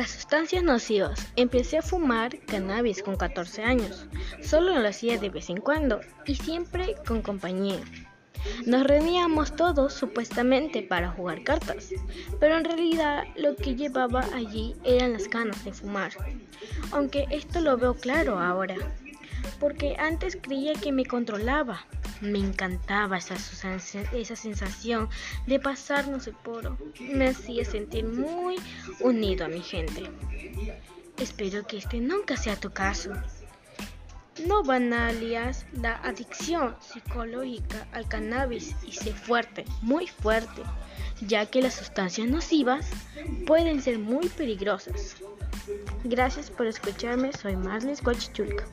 Las sustancias nocivas. Empecé a fumar cannabis con 14 años. Solo lo hacía de vez en cuando y siempre con compañía. Nos reuníamos todos supuestamente para jugar cartas, pero en realidad lo que llevaba allí eran las ganas de fumar. Aunque esto lo veo claro ahora, porque antes creía que me controlaba. Me encantaba esa, esa sensación de pasarnos el poro. Me hacía sentir muy unido a mi gente. Espero que este nunca sea tu caso. No banalias la adicción psicológica al cannabis y sé fuerte, muy fuerte, ya que las sustancias nocivas pueden ser muy peligrosas. Gracias por escucharme, soy Marlis Guachichulca.